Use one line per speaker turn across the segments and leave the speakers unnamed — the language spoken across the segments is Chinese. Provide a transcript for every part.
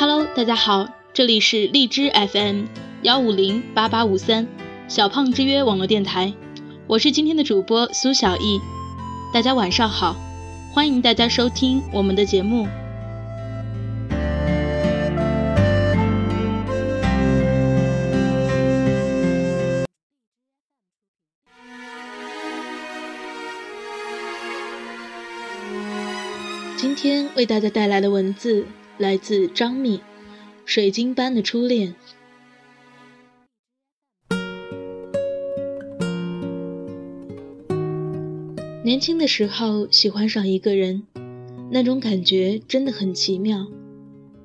Hello，大家好，这里是荔枝 FM 幺五零八八五三小胖之约网络电台，我是今天的主播苏小艺，大家晚上好，欢迎大家收听我们的节目。今天为大家带来的文字来自张密，《水晶般的初恋》。年轻的时候喜欢上一个人，那种感觉真的很奇妙，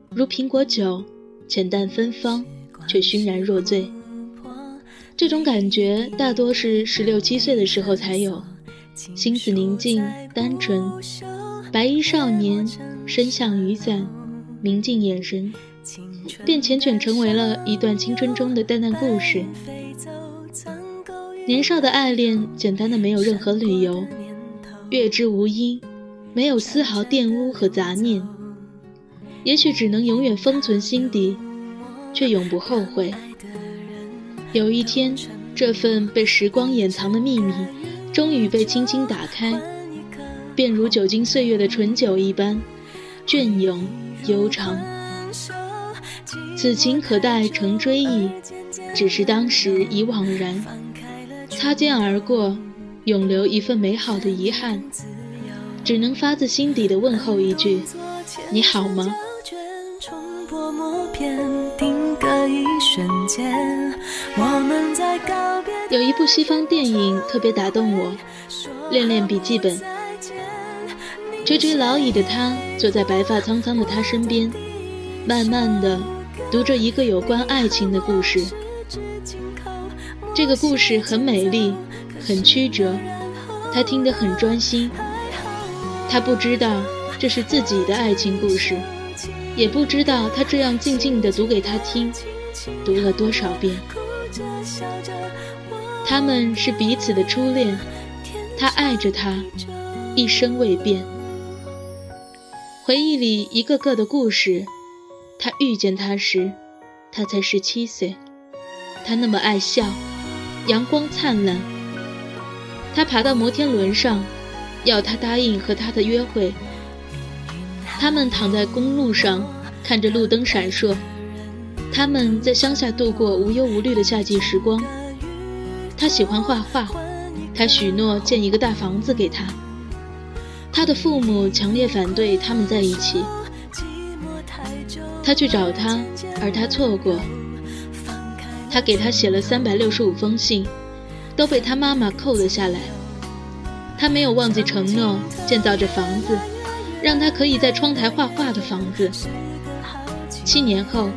如苹果酒，浅淡芬芳，却熏然若醉。这种感觉大多是十六七岁的时候才有，心思宁静单纯。白衣少年身像雨伞，明净眼神，便缱绻成为了一段青春中的淡淡故事。年少的爱恋，简单的没有任何理由，月之无因，没有丝毫玷污和杂念。也许只能永远封存心底，却永不后悔。有一天，这份被时光掩藏的秘密，终于被轻轻打开。便如久经岁月的醇酒一般，隽永悠长。此情可待成追忆，只是当时已惘然。擦肩而过，永留一份美好的遗憾，只能发自心底的问候一句：你好吗？有一部西方电影特别打动我，《恋恋笔记本》。垂垂老矣的他坐在白发苍苍的他身边，慢慢的读着一个有关爱情的故事。这个故事很美丽，很曲折，他听得很专心。他不知道这是自己的爱情故事，也不知道他这样静静的读给他听，读了多少遍。他们是彼此的初恋，他爱着她，一生未变。回忆里一个个的故事，他遇见他时，他才十七岁。他那么爱笑，阳光灿烂。他爬到摩天轮上，要他答应和他的约会。他们躺在公路上，看着路灯闪烁。他们在乡下度过无忧无虑的夏季时光。他喜欢画画，他许诺建一个大房子给他。他的父母强烈反对他们在一起。他去找他，而他错过。他给他写了三百六十五封信，都被他妈妈扣了下来。他没有忘记承诺，建造着房子，让他可以在窗台画画的房子。七年后，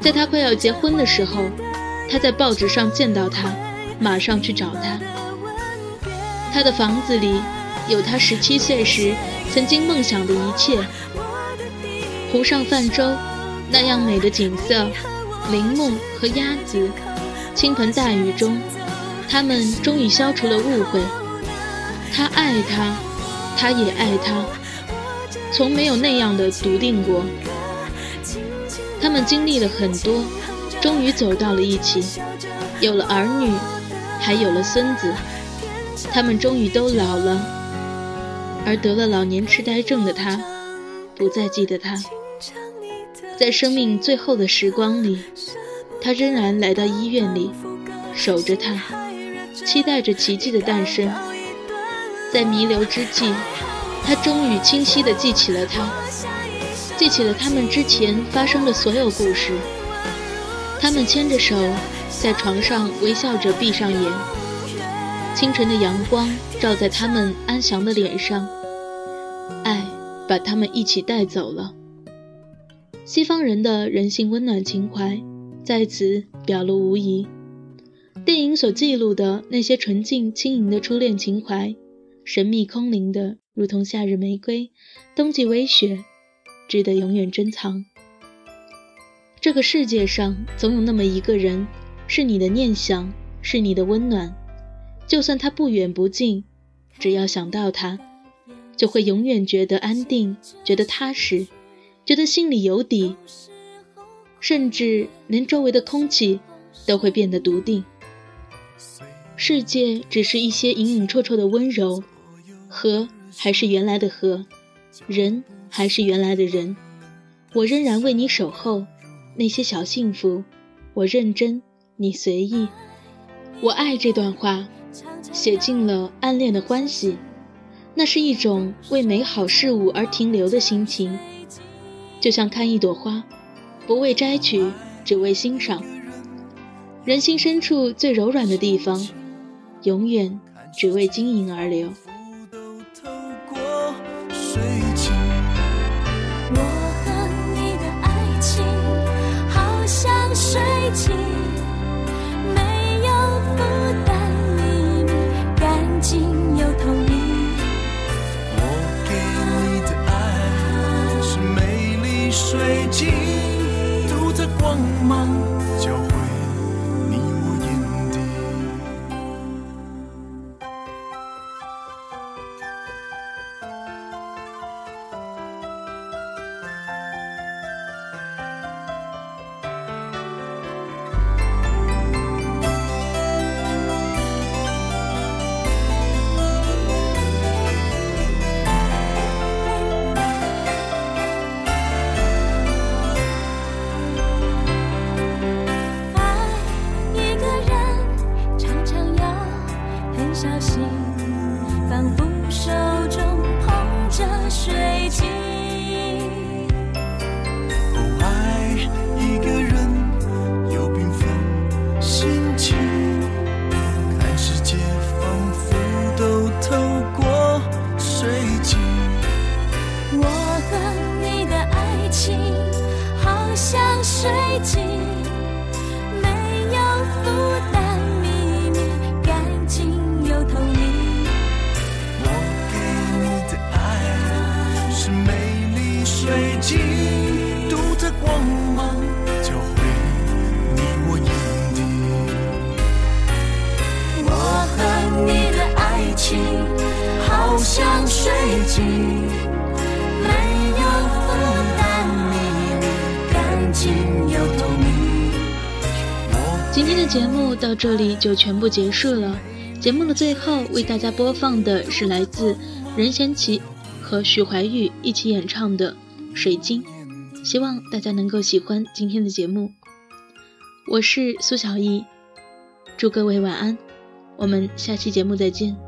在他快要结婚的时候，他在报纸上见到他，马上去找他。他的房子里。有他十七岁时曾经梦想的一切。湖上泛舟，那样美的景色，林木和鸭子，倾盆大雨中，他们终于消除了误会。他爱她，他也爱他，从没有那样的笃定过。他们经历了很多，终于走到了一起，有了儿女，还有了孙子。他们终于都老了。而得了老年痴呆症的他，不再记得他。在生命最后的时光里，他仍然来到医院里，守着他，期待着奇迹的诞生。在弥留之际，他终于清晰地记起了他，记起了他们之前发生的所有故事。他们牵着手，在床上微笑着闭上眼，清晨的阳光照在他们安详的脸上。把他们一起带走了。西方人的人性温暖情怀在此表露无遗。电影所记录的那些纯净轻盈的初恋情怀，神秘空灵的，如同夏日玫瑰、冬季微雪，值得永远珍藏。这个世界上总有那么一个人，是你的念想，是你的温暖。就算他不远不近，只要想到他。就会永远觉得安定，觉得踏实，觉得心里有底，
甚至连周围的空气都会变得笃定。世界只是一些隐隐绰绰的温柔，河还是原来的河，人还是原来的人。我仍然为你守候，那些小幸福，我认真，你随意。我爱这段话，写尽了暗恋的欢喜，那是一种为美好事物而停留的心情，就像看一朵花，不为摘取，只为欣赏。人心深处最柔软的地方，永远只为晶莹而流。好像水晶，没有负担，秘密干净又透明。今天的节目到这里就全部结束了。节目的最后为大家播放的是来自任贤齐和许怀玉一起演唱的《水晶》，希望大家能够喜欢今天的节目。我是苏小艺，祝各位晚安，我们下期节目再见。